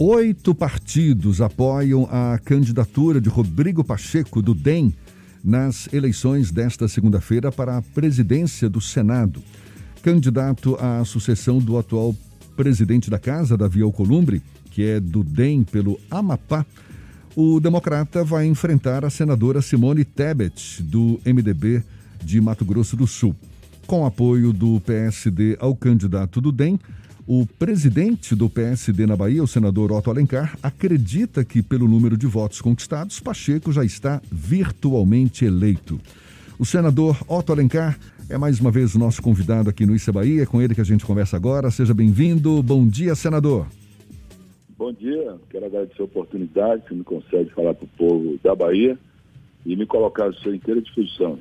Oito partidos apoiam a candidatura de Rodrigo Pacheco, do DEM, nas eleições desta segunda-feira para a presidência do Senado. Candidato à sucessão do atual presidente da Casa, Davi Alcolumbre, que é do DEM pelo Amapá, o democrata vai enfrentar a senadora Simone Tebet, do MDB de Mato Grosso do Sul. Com apoio do PSD ao candidato do DEM, o presidente do PSD na Bahia, o senador Otto Alencar, acredita que, pelo número de votos conquistados, Pacheco já está virtualmente eleito. O senador Otto Alencar é mais uma vez o nosso convidado aqui no Issa Bahia. É com ele que a gente conversa agora. Seja bem-vindo. Bom dia, senador. Bom dia. Quero agradecer a oportunidade que me concede falar para o povo da Bahia e me colocar à sua inteira disposição.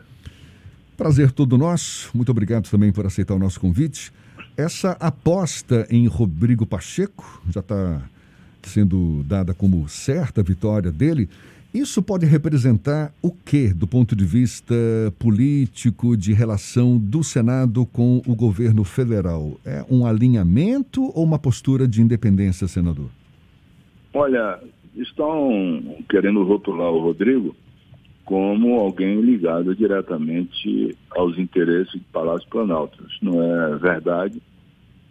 Prazer todo nosso. Muito obrigado também por aceitar o nosso convite. Essa aposta em Rodrigo Pacheco já está sendo dada como certa vitória dele. Isso pode representar o que do ponto de vista político, de relação do Senado com o governo federal? É um alinhamento ou uma postura de independência, senador? Olha, estão querendo rotular o Rodrigo como alguém ligado diretamente aos interesses do Palácio Planalto. Isso não é verdade.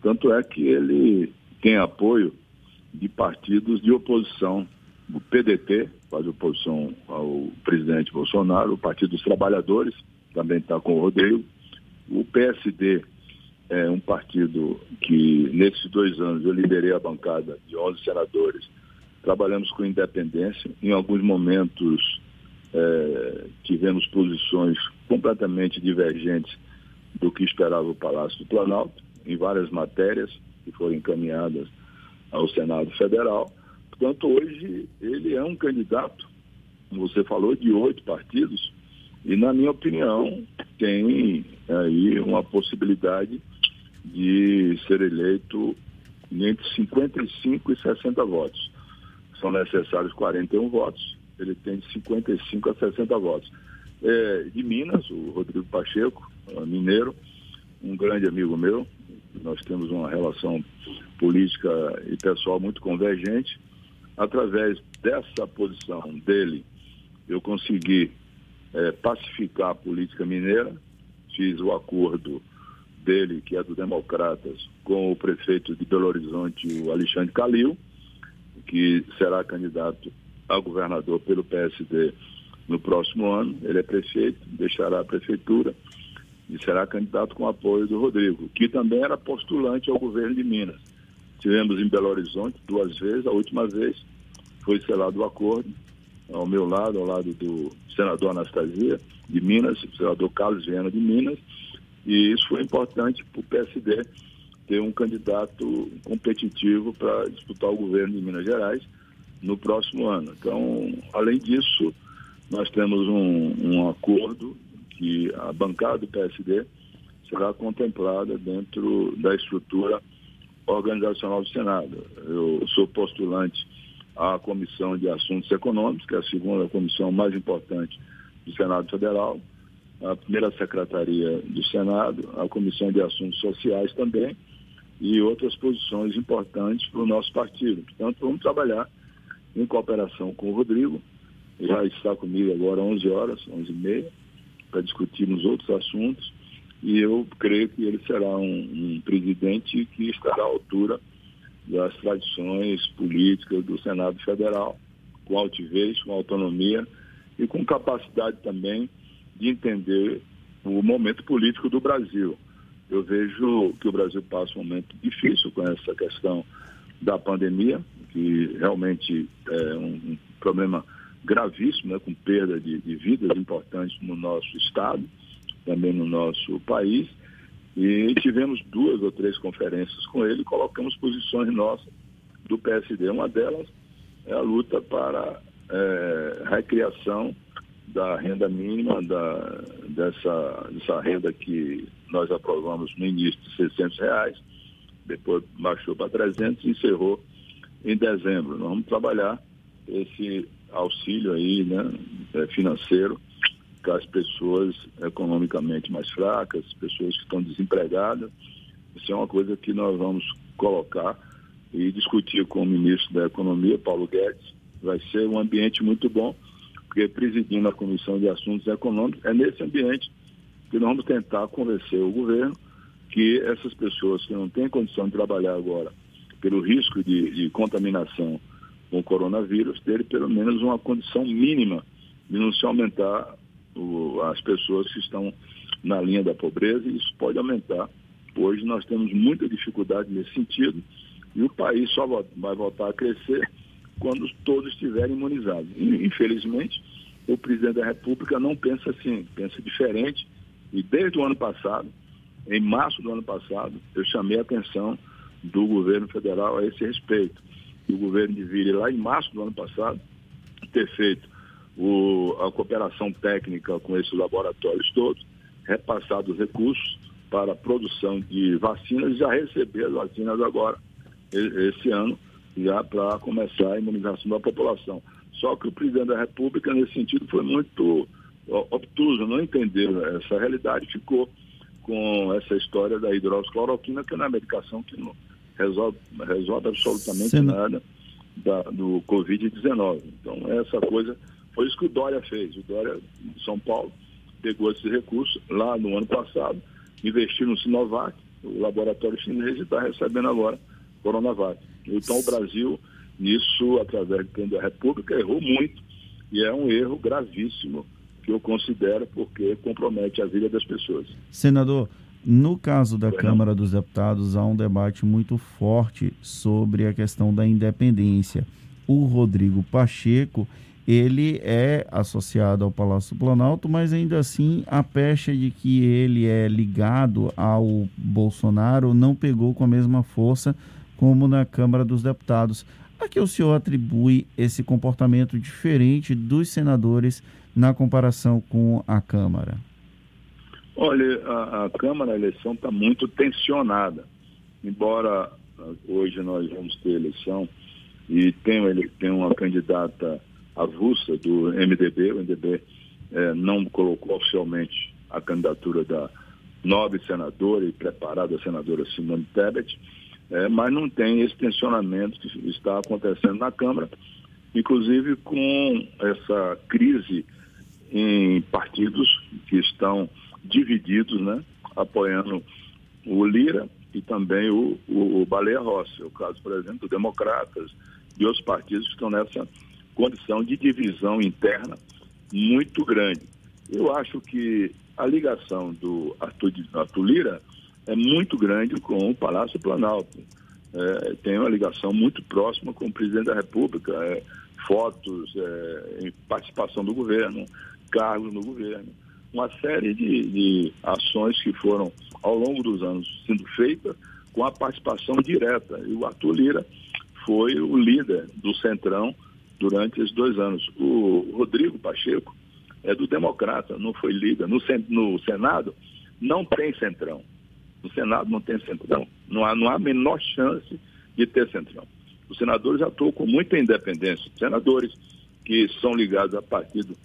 Tanto é que ele tem apoio de partidos de oposição. O PDT faz oposição ao presidente Bolsonaro, o Partido dos Trabalhadores também está com o Rodrigo, o PSD é um partido que, nesses dois anos, eu liderei a bancada de 11 senadores, trabalhamos com independência, em alguns momentos é, tivemos posições completamente divergentes do que esperava o Palácio do Planalto, em várias matérias que foram encaminhadas ao Senado Federal. Portanto, hoje ele é um candidato, como você falou, de oito partidos, e, na minha opinião, tem aí uma possibilidade de ser eleito entre 55 e 60 votos. São necessários 41 votos ele tem de 55 a 60 votos. É, de Minas, o Rodrigo Pacheco, mineiro, um grande amigo meu, nós temos uma relação política e pessoal muito convergente. Através dessa posição dele, eu consegui é, pacificar a política mineira, fiz o acordo dele, que é do Democratas, com o prefeito de Belo Horizonte, o Alexandre Calil, que será candidato a governador pelo PSD no próximo ano. Ele é prefeito, deixará a prefeitura e será candidato com apoio do Rodrigo, que também era postulante ao governo de Minas. Tivemos em Belo Horizonte duas vezes, a última vez foi selado o acordo ao meu lado, ao lado do senador Anastasia de Minas, o senador Carlos Viana de Minas, e isso foi importante para o PSD ter um candidato competitivo para disputar o governo de Minas Gerais no próximo ano. Então, além disso, nós temos um, um acordo que a bancada do PSD será contemplada dentro da estrutura organizacional do Senado. Eu sou postulante à Comissão de Assuntos Econômicos, que é a segunda comissão mais importante do Senado Federal, a primeira secretaria do Senado, a Comissão de Assuntos Sociais também, e outras posições importantes para o nosso partido. Portanto, vamos trabalhar em cooperação com o Rodrigo, já está comigo agora 11 horas, 11 e meia, para discutirmos outros assuntos, e eu creio que ele será um, um presidente que estará à altura das tradições políticas do Senado Federal, com altivez, com autonomia e com capacidade também de entender o momento político do Brasil. Eu vejo que o Brasil passa um momento difícil com essa questão da pandemia, que realmente é um, problema gravíssimo, né, com perda de, de, vidas importantes no nosso estado, também no nosso país. E tivemos duas ou três conferências com ele, colocamos posições nossas do PSD. Uma delas é a luta para é, a recriação da renda mínima, da, dessa, dessa renda que nós aprovamos no início de 600 reais, depois baixou para 300 e encerrou em dezembro. Nós vamos trabalhar esse auxílio aí, né, é, financeiro para as pessoas economicamente mais fracas, pessoas que estão desempregadas. Isso é uma coisa que nós vamos colocar e discutir com o ministro da Economia, Paulo Guedes. Vai ser um ambiente muito bom, porque presidindo a Comissão de Assuntos Econômicos, é nesse ambiente que nós vamos tentar convencer o governo que essas pessoas que não têm condição de trabalhar agora, pelo risco de, de contaminação com o coronavírus, terem pelo menos uma condição mínima de não se aumentar o, as pessoas que estão na linha da pobreza, e isso pode aumentar. Hoje nós temos muita dificuldade nesse sentido, e o país só vai voltar a crescer quando todos estiverem imunizados. Infelizmente, o presidente da República não pensa assim, pensa diferente, e desde o ano passado, em março do ano passado, eu chamei a atenção do governo federal a esse respeito. O governo deveria, lá em março do ano passado, ter feito o, a cooperação técnica com esses laboratórios todos, repassado os recursos para a produção de vacinas e já receber as vacinas agora, esse ano, já para começar a imunização da população. Só que o presidente da República, nesse sentido, foi muito obtuso, não entendeu essa realidade, ficou com essa história da hidroxicloroquina, que é medicação que não resolve, resolve absolutamente nada da, do Covid-19. Então, essa coisa foi isso que o Dória fez. O Dória de São Paulo pegou esses recursos lá no ano passado, investiu no Sinovac, o laboratório chinês, e está recebendo agora Coronavac. Então o Brasil, nisso, através do da República, errou muito e é um erro gravíssimo que eu considero porque compromete a vida das pessoas. Senador, no caso da Câmara dos Deputados, há um debate muito forte sobre a questão da independência. O Rodrigo Pacheco ele é associado ao Palácio do Planalto, mas ainda assim a pecha de que ele é ligado ao Bolsonaro não pegou com a mesma força como na Câmara dos Deputados. A que o senhor atribui esse comportamento diferente dos senadores na comparação com a Câmara? Olha, a, a Câmara, a eleição está muito tensionada. Embora ah, hoje nós vamos ter eleição e tem, tem uma candidata avulsa do MDB. O MDB é, não colocou oficialmente a candidatura da nobre senadora e preparada senadora Simone Tebet, é, mas não tem esse tensionamento que está acontecendo na Câmara, inclusive com essa crise em partidos que estão divididos, né, apoiando o Lira e também o, o, o Baleia Rossi, o caso, por exemplo, do Democratas e outros partidos que estão nessa condição de divisão interna muito grande. Eu acho que a ligação do Arthur, Arthur Lira é muito grande com o Palácio Planalto. É, tem uma ligação muito próxima com o presidente da República, é, fotos, é, participação do governo, cargos no governo. Uma série de, de ações que foram, ao longo dos anos, sendo feitas com a participação direta. E o Arthur Lira foi o líder do Centrão durante esses dois anos. O Rodrigo Pacheco é do Democrata, não foi líder. No, no Senado não tem centrão. No Senado não tem centrão. Não há, não há a menor chance de ter centrão. Os senadores atuam com muita independência. Senadores que são ligados a partido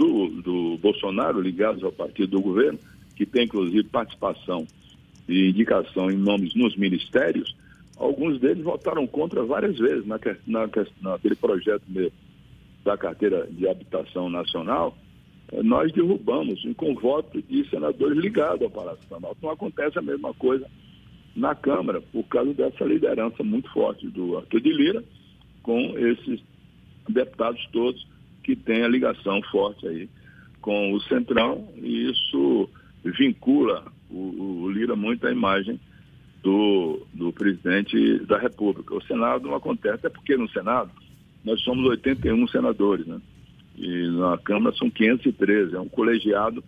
do, do Bolsonaro, ligados ao partido do governo, que tem inclusive participação e indicação em nomes nos ministérios, Alguns deles votaram contra várias vezes na, na, naquele projeto mesmo da carteira de habitação nacional. Eh, nós derrubamos com voto de senadores ligados ao Palácio Planalto. Não acontece a mesma coisa na Câmara, por causa dessa liderança muito forte do Arthur de Lira com esses deputados todos que têm a ligação forte aí com o Centrão, e isso vincula o, o Lira muito à imagem do, do presidente da República. O Senado não acontece, é porque no Senado nós somos 81 senadores, né? E na Câmara são 513, é um colegiado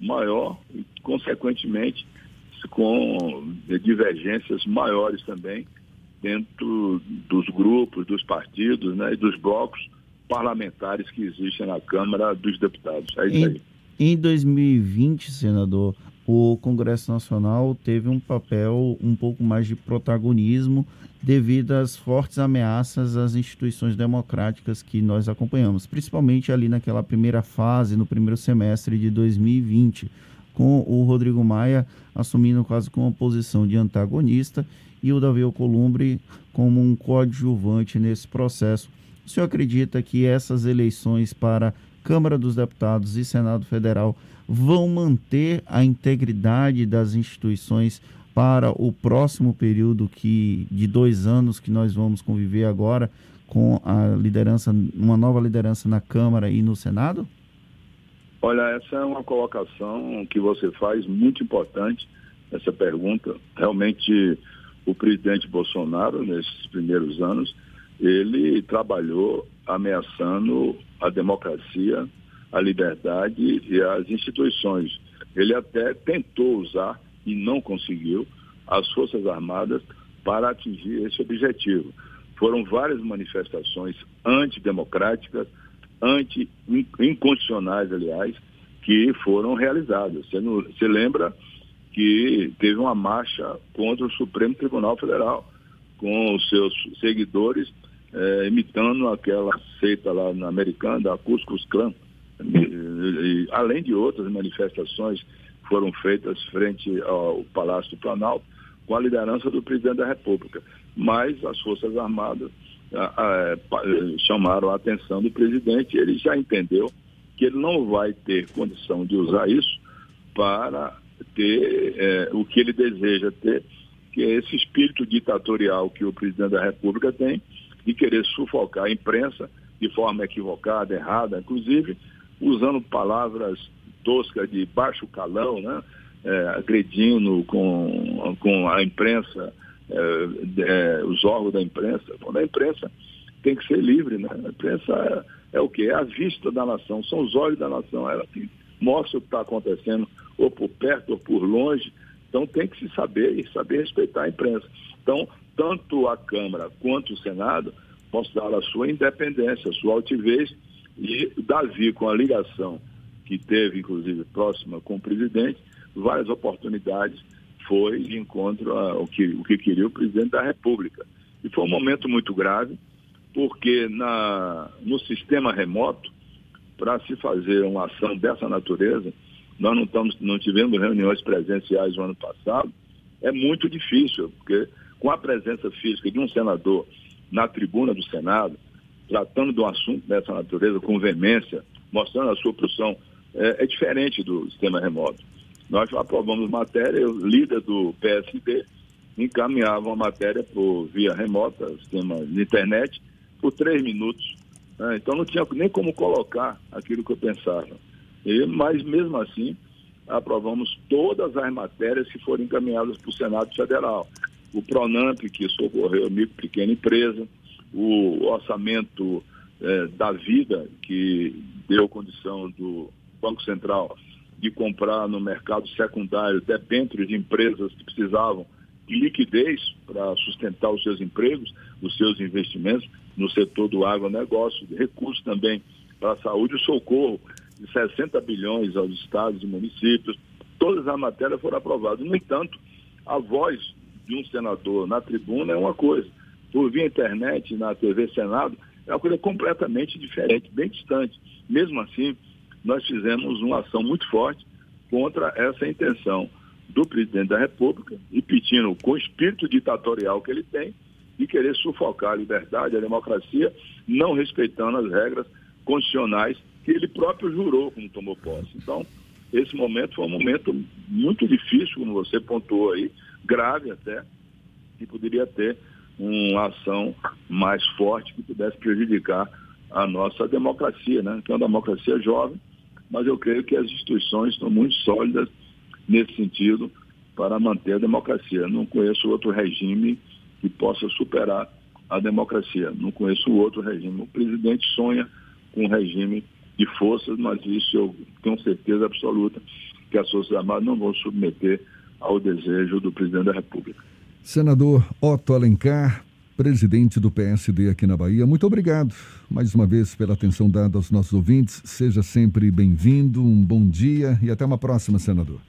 maior e, consequentemente, com divergências maiores também dentro dos grupos, dos partidos né, e dos blocos parlamentares que existem na Câmara dos Deputados. É isso em, aí. Em 2020, senador, o Congresso Nacional teve um papel um pouco mais de protagonismo devido às fortes ameaças às instituições democráticas que nós acompanhamos, principalmente ali naquela primeira fase, no primeiro semestre de 2020, com o Rodrigo Maia assumindo quase com uma posição de antagonista e o Davi Alcolumbre como um coadjuvante nesse processo. O senhor acredita que essas eleições para Câmara dos Deputados e Senado Federal vão manter a integridade das instituições para o próximo período que de dois anos que nós vamos conviver agora com a liderança, uma nova liderança na Câmara e no Senado? Olha, essa é uma colocação que você faz muito importante, essa pergunta. Realmente, o presidente Bolsonaro, nesses primeiros anos, ele trabalhou ameaçando a democracia, a liberdade e as instituições. Ele até tentou usar, e não conseguiu, as Forças Armadas para atingir esse objetivo. Foram várias manifestações antidemocráticas, anti-inconstitucionais, aliás, que foram realizadas. Você, você lembra que teve uma marcha contra o Supremo Tribunal Federal, com os seus seguidores é, imitando aquela seita lá na americana, da Cuscus Clan. E, e, além de outras manifestações foram feitas frente ao Palácio do Planalto, com a liderança do presidente da República. Mas as Forças Armadas chamaram a atenção do presidente, ele já entendeu que ele não vai ter condição de usar isso para ter é, o que ele deseja ter, que é esse espírito ditatorial que o presidente da República tem, de querer sufocar a imprensa de forma equivocada, errada, inclusive usando palavras toscas de baixo calão, né? É, agredindo com, com a imprensa, é, é, os órgãos da imprensa. Quando a imprensa tem que ser livre, né? A imprensa é, é o que? É a vista da nação, são os olhos da nação, ela que mostra o que está acontecendo, ou por perto ou por longe. Então tem que se saber e saber respeitar a imprensa. Então, tanto a Câmara quanto o Senado mostraram a sua independência, a sua altivez, e Davi, com a ligação que teve, inclusive, próxima com o presidente, várias oportunidades foi de encontro ao que, o que queria o presidente da República. E foi um momento muito grave, porque na, no sistema remoto, para se fazer uma ação dessa natureza, nós não, estamos, não tivemos reuniões presenciais no ano passado, é muito difícil, porque com a presença física de um senador na tribuna do Senado, tratando de um assunto dessa natureza com veemência, mostrando a sua posição, é, é diferente do sistema remoto. Nós aprovamos matéria, o líder do PSD encaminhava uma matéria por via remota, sistema de internet, por três minutos. Né? Então não tinha nem como colocar aquilo que eu pensava. E, mas mesmo assim, aprovamos todas as matérias que foram encaminhadas para o Senado Federal. O PRONAMP, que socorreu a micro pequena empresa, o orçamento eh, da vida, que deu condição do Banco Central de comprar no mercado secundário dentro de empresas que precisavam de liquidez para sustentar os seus empregos, os seus investimentos no setor do agronegócio, recursos também para a saúde, o socorro de 60 bilhões aos estados e municípios, todas as matérias foram aprovadas. No entanto, a voz de um senador na tribuna é uma coisa, por via internet, na TV Senado, é uma coisa completamente diferente, bem distante. Mesmo assim, nós fizemos uma ação muito forte contra essa intenção do presidente da República, repetindo com o espírito ditatorial que ele tem, de querer sufocar a liberdade, a democracia, não respeitando as regras constitucionais que ele próprio jurou quando tomou posse. Então, esse momento foi um momento muito difícil, como você pontuou aí, grave até, que poderia ter uma ação mais forte que pudesse prejudicar a nossa democracia, né? Que é uma democracia jovem, mas eu creio que as instituições estão muito sólidas nesse sentido para manter a democracia. Não conheço outro regime que possa superar a democracia. Não conheço outro regime. O presidente sonha com um regime de forças, mas isso eu tenho certeza absoluta que as Forças Armadas não vão submeter ao desejo do presidente da República. Senador Otto Alencar, presidente do PSD aqui na Bahia, muito obrigado mais uma vez pela atenção dada aos nossos ouvintes. Seja sempre bem-vindo, um bom dia e até uma próxima, senador.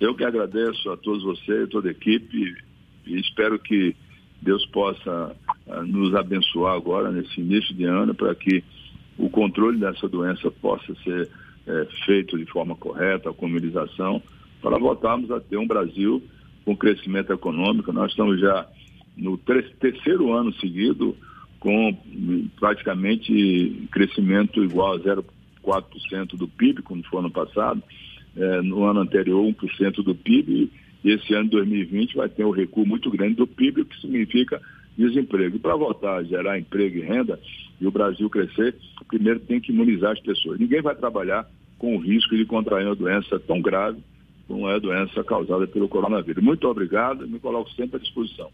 Eu que agradeço a todos vocês, toda a equipe, e espero que Deus possa uh, nos abençoar agora, nesse início de ano, para que o controle dessa doença possa ser é, feito de forma correta, a comunização, para voltarmos a ter um Brasil com crescimento econômico. Nós estamos já no terceiro ano seguido com praticamente crescimento igual a 0,4% do PIB, como foi ano passado, é, no ano anterior 1% do PIB, e esse ano 2020 vai ter um recuo muito grande do PIB, o que significa desemprego. E para voltar a gerar emprego e renda e o Brasil crescer, primeiro tem que imunizar as pessoas. Ninguém vai trabalhar com o risco de contrair uma doença tão grave como é a doença causada pelo coronavírus. Muito obrigado, me coloco sempre à disposição.